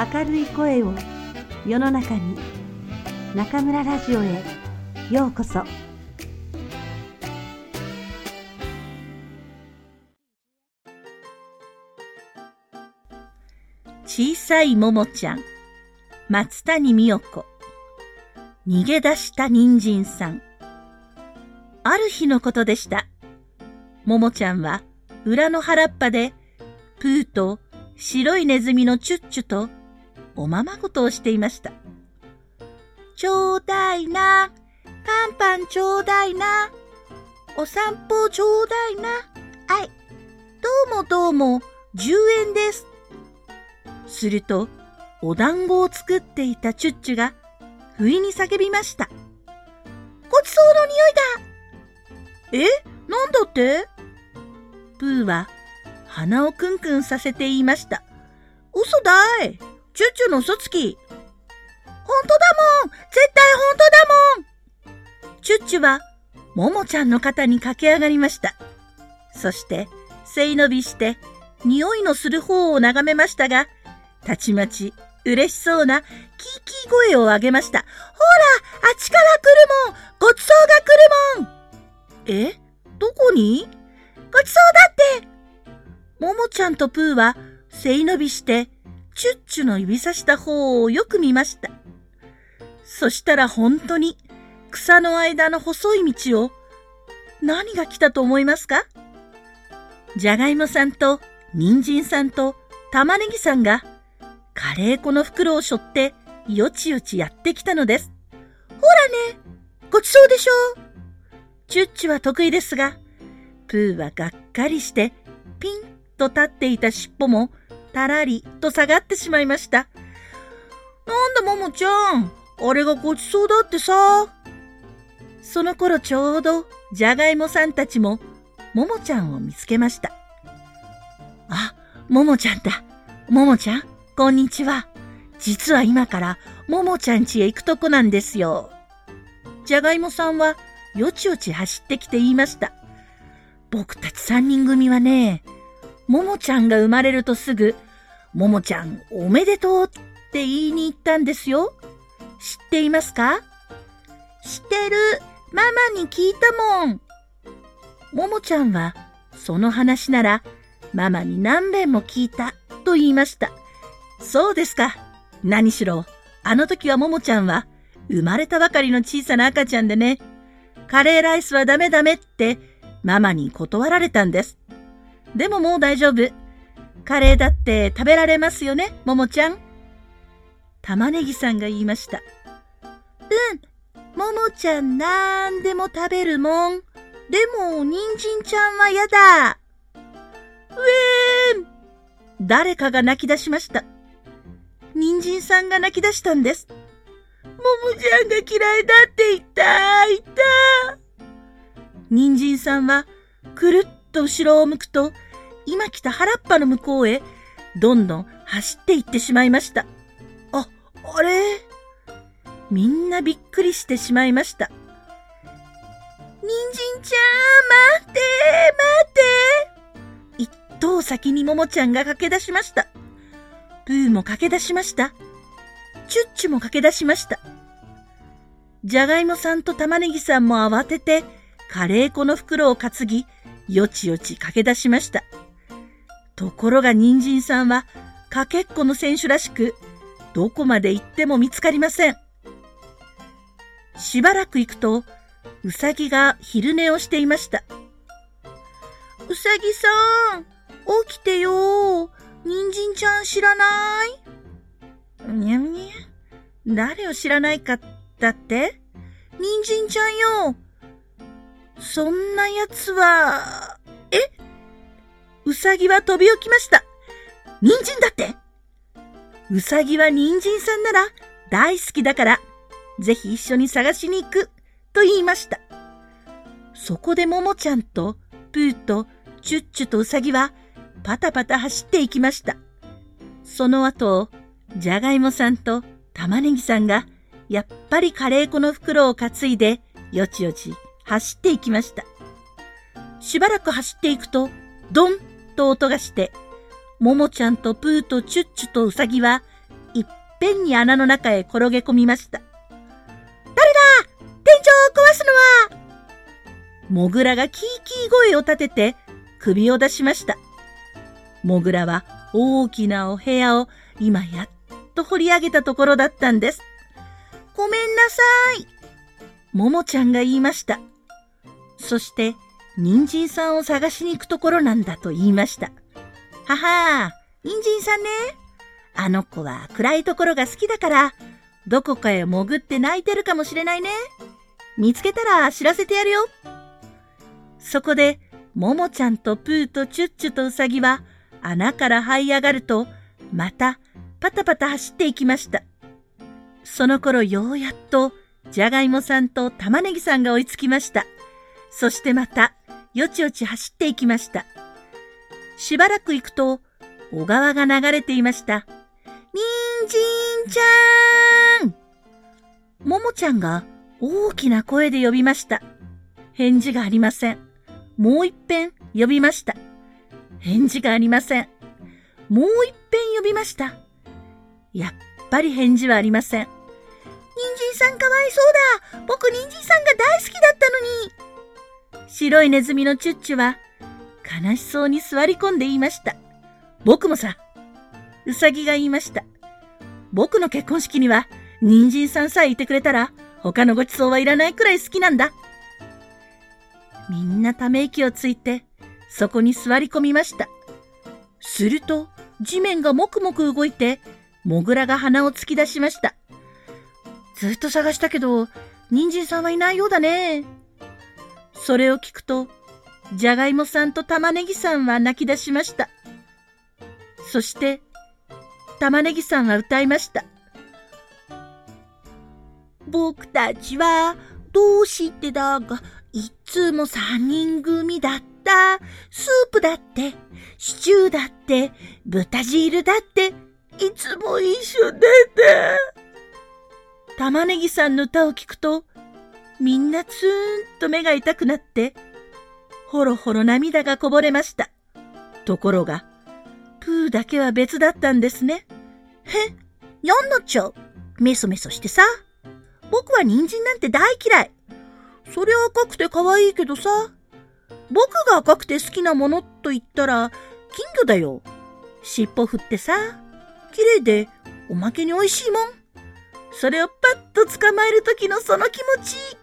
明るい声を世の中に中村ラジオへようこそ。小さいももちゃん松谷美代子。逃げ出した人参さん。ある日のことでした。ももちゃんは裏の原っぱでプーと白いネズミのチュッチュとおままごとをしていました。ちょうだいな、パンパンちょうだいな、お散歩ちょうだいな、はい、どうもどうも、10円です。すると、お団子を作っていたチュッチュが、不意に叫びました。ごちそうの匂いだ。え？なんだって？プーは鼻をクンクンさせて言いました。嘘だい。チュッチュの嘘つき。本当だもん。絶対本当だもん。チュッチュは、ももちゃんの肩に駆け上がりました。そして、背伸びして、匂いのする方を眺めましたが、たちまち、嬉しそうな、キーキー声を上げました。ほら、あっちから来るもん。ごちそうが来るもん。え？どこに？ごちそうだって。ももちゃんとプーは背伸びしてチュッチュの指さした方をよく見ました。そしたら本当に草の間の細い道を何が来たと思いますか？じゃがいもさんと人参さんと玉ねぎさんがカレー粉の袋を背負ってよちよちやってきたのです。ほらね、ごちそうでしょ？う。チュッチュは得意ですが、プーはがっかりしてピンと立っていた尻尾も、たらりと下がってしまいました。なんだ、ももちゃん。あれがごちそうだってさ。その頃ちょうど、じゃがいもさんたちも、ももちゃんを見つけました。あ、ももちゃんだ。ももちゃん、こんにちは。実は今から、ももちゃん家へ行くとこなんですよ。じゃがいもさんは、よちよち走ってきて言いました。僕たち三人組はね、ももちゃんが生まれるとすぐ、ももちゃんおめでとうって言いに行ったんですよ。知っていますか？知ってる。ママに聞いたもん。ももちゃんは、その話なら、ママに何遍も聞いたと言いました。そうですか。何しろ、あの時はももちゃんは、生まれたばかりの小さな赤ちゃんでね、カレーライスはダメダメって、ママに断られたんです。でももう大丈夫。カレーだって食べられますよね、ももちゃん。玉ねぎさんが言いました。うん、ももちゃんなんでも食べるもん。でも、人参ちゃんはやだ。うえーん誰かが泣き出しました。人参さんが泣き出したんです。ももちゃんが嫌いだって言った、言った。人参さんはくるっと後ろを向くと、今来た原っぱの向こうへ、どんどん走っていってしまいました。あ、あれ？みんなびっくりしてしまいました。人参ちゃん、待って待って一頭先にももちゃんが駆け出しました。プーも駆け出しました。チュッチュも駆け出しました。じゃがいもさんと玉ねぎさんも慌てて、カレー粉の袋を担ぎ、よちよち駆け出しました。ところが人参さんはかけっこの選手らしく、どこまで行っても見つかりません。しばらく行くと、うさぎが昼寝をしていました。うさぎさん、起きてよ。人参ちゃん知らない？にゃんにゃん。誰を知らないかだって？人参ちゃんよ。そんな奴は、え？うさぎは飛び起きました。人参だって？うさぎは人参さんなら大好きだから、ぜひ一緒に探しに行く、と言いました。そこでももちゃんと、プーと、チュッチュとうさぎは、パタパタ走っていきました。その後、じゃがいもさんと玉ねぎさんが、やっぱりカレー粉の袋を担いで、よちよち走っていきました。しばらく走っていくと、ドンと音がして、ももちゃんとプーとチュッチュとウサギは、いっぺんに穴の中へ転げ込みました。誰だ？天井を壊すのはモグラがキーキー声を立てて首を出しました。モグラは大きなお部屋を今やっと掘り上げたところだったんです。ごめんなさい。ももちゃんが言いました。そして、人参さんを探しに行くところなんだと言いました。はは人参さんね。あの子は暗いところが好きだから、どこかへ潜って泣いてるかもしれないね。見つけたら知らせてやるよ。そこで、ももちゃんとプーとチュッチュとウサギは穴から這い上がると、またパタパタ走っていきました。その頃ようやっと、じゃがいもさんと玉ねぎさんが追いつきました。そしてまた、よちよち走っていきました。しばらく行くと、小川が流れていました。にんじんちゃーんももちゃんが大きな声で呼びました。返事がありません。もう一遍呼びました。返事がありません。もう一遍呼びました。やっぱり返事はありません。人参さんかわいそうだ僕人参さんが大好きだったのに白いネズミのチュッチュは悲しそうに座り込んで言いました。僕もさ、うさぎが言いました。僕の結婚式には人参さんさえいてくれたら他のごちそうはいらないくらい好きなんだ。みんなため息をついてそこに座り込みました。すると地面がもくもく動いてモグラが鼻を突き出しました。ずっと探したけど、人参さんはいないようだね。それを聞くと、じゃがいもさんと玉ねぎさんは泣き出しました。そして、玉ねぎさんは歌いました。僕たちはどうしてだが、いつも三人組だった。スープだって、シチューだって、豚汁だって、いつも一緒でて。玉ねぎさんの歌を聞くと、みんなツーンと目が痛くなって、ほろほろ涙がこぼれました。ところが、プーだけは別だったんですね。へ、やんなっちゃう。メソメソしてさ。僕は人参なんて大嫌い。そりゃ赤くて可愛いけどさ。僕が赤くて好きなものと言ったら、金魚だよ。尻尾振ってさ。綺麗でおまけに美味しいもん。それをパッと捕まえる時のその気持ち。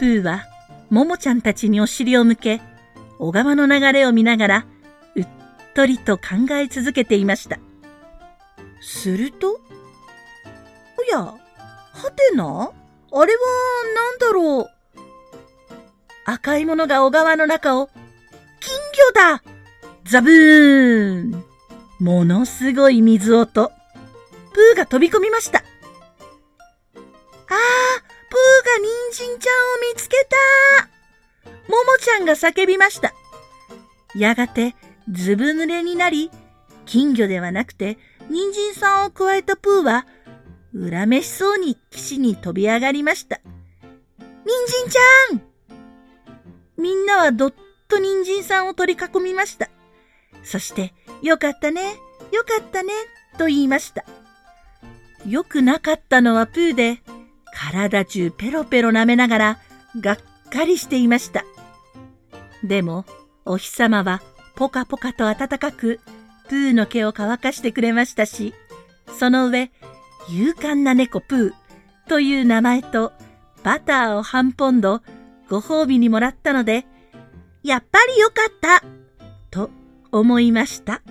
プーは、ももちゃんたちにお尻を向け、小川の流れを見ながら、うっとりと考え続けていました。すると、おや、はてな？あれは何だろう？赤いものが小川の中を、金魚だザブーンものすごい水音。プーが飛び込みました。見つけたももちゃんが叫びました。やがて、ずぶ濡れになり、金魚ではなくて、人参さんを加えたプーは、恨めしそうに岸に飛び上がりました。人参ちゃんみんなはどっと人参さんを取り囲みました。そして、よかったね、よかったね、と言いました。よくなかったのはプーで、体中ペロペロ舐めながら、がっかりしていました。でも、お日様はポカポカと暖かく、プーの毛を乾かしてくれましたし、その上、勇敢な猫プーという名前と、バターを半ポンド、ご褒美にもらったので、やっぱりよかったと思いました。